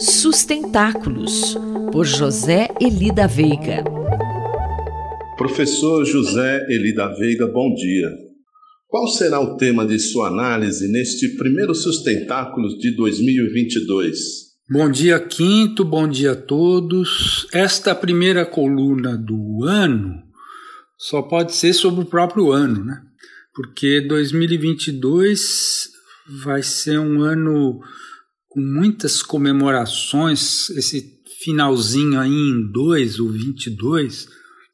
Sustentáculos, por José Elida Veiga. Professor José Elida Veiga, bom dia. Qual será o tema de sua análise neste primeiro Sustentáculos de 2022? Bom dia, Quinto, bom dia a todos. Esta primeira coluna do ano só pode ser sobre o próprio ano, né? Porque 2022 vai ser um ano com muitas comemorações, esse finalzinho aí em 2, o 22,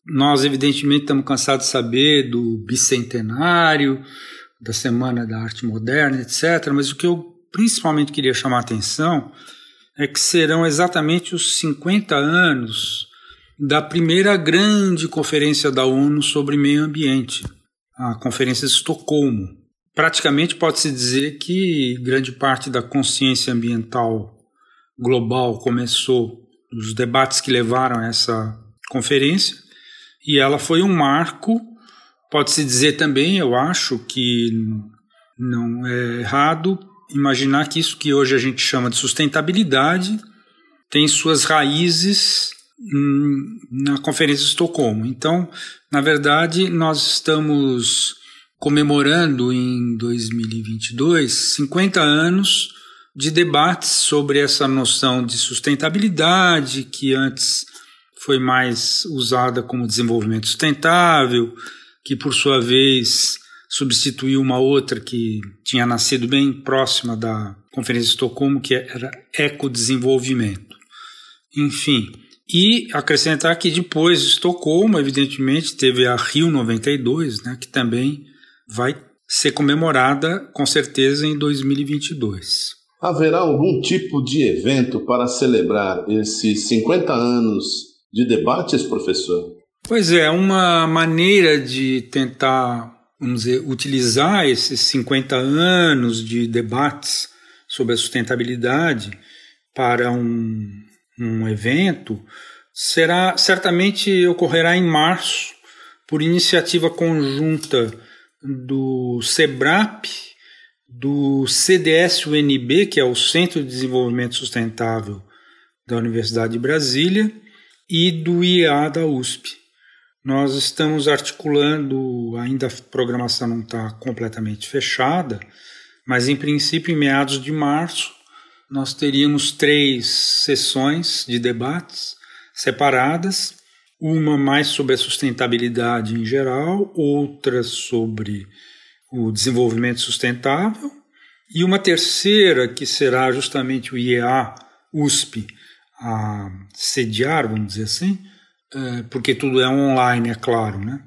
nós evidentemente estamos cansados de saber do bicentenário, da Semana da Arte Moderna, etc. Mas o que eu principalmente queria chamar a atenção é que serão exatamente os 50 anos da primeira grande conferência da ONU sobre meio ambiente, a Conferência de Estocolmo, praticamente pode-se dizer que grande parte da consciência ambiental global começou nos debates que levaram a essa conferência e ela foi um marco. Pode-se dizer também, eu acho, que não é errado imaginar que isso que hoje a gente chama de sustentabilidade tem suas raízes na Conferência de Estocolmo. Então, na verdade, nós estamos comemorando em 2022 50 anos de debates sobre essa noção de sustentabilidade, que antes foi mais usada como desenvolvimento sustentável, que por sua vez substituiu uma outra que tinha nascido bem próxima da Conferência de Estocolmo, que era ecodesenvolvimento. Enfim, e acrescentar que depois de Estocolmo, evidentemente, teve a Rio 92, né, que também vai ser comemorada com certeza em 2022. Haverá algum tipo de evento para celebrar esses 50 anos de debates, professor? Pois é, uma maneira de tentar, vamos dizer, utilizar esses 50 anos de debates sobre a sustentabilidade para um, um evento será certamente ocorrerá em março por iniciativa conjunta do SEBRAP, do CDS-UNB, que é o Centro de Desenvolvimento Sustentável da Universidade de Brasília, e do IEA da USP. Nós estamos articulando, ainda a programação não está completamente fechada, mas em princípio, em meados de março, nós teríamos três sessões de debates separadas uma mais sobre a sustentabilidade em geral, outra sobre o desenvolvimento sustentável, e uma terceira que será justamente o IEA USP a sediar, vamos dizer assim, é, porque tudo é online, é claro, né?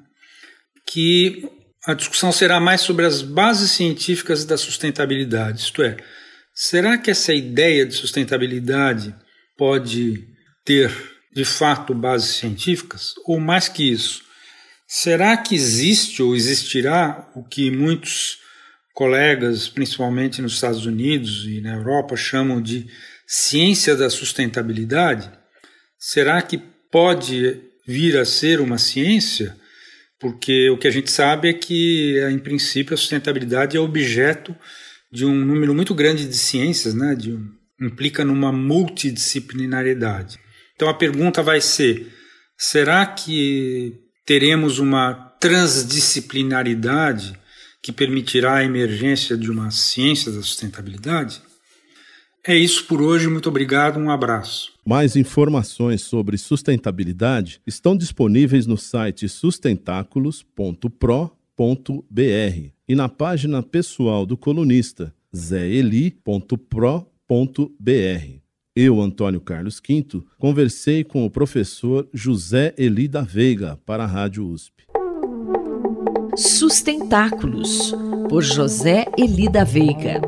que a discussão será mais sobre as bases científicas da sustentabilidade, isto é, será que essa ideia de sustentabilidade pode ter de fato bases científicas? Ou mais que isso, será que existe ou existirá o que muitos colegas, principalmente nos Estados Unidos e na Europa, chamam de ciência da sustentabilidade? Será que pode vir a ser uma ciência? Porque o que a gente sabe é que, em princípio, a sustentabilidade é objeto de um número muito grande de ciências, né? de implica numa multidisciplinariedade. Então a pergunta vai ser: será que teremos uma transdisciplinaridade que permitirá a emergência de uma ciência da sustentabilidade? É isso por hoje, muito obrigado, um abraço. Mais informações sobre sustentabilidade estão disponíveis no site sustentáculos.pro.br e na página pessoal do colunista zeli.pro.br. Eu, Antônio Carlos Quinto, conversei com o professor José Eli da Veiga para a Rádio USP. Sustentáculos, por José Eli da Veiga.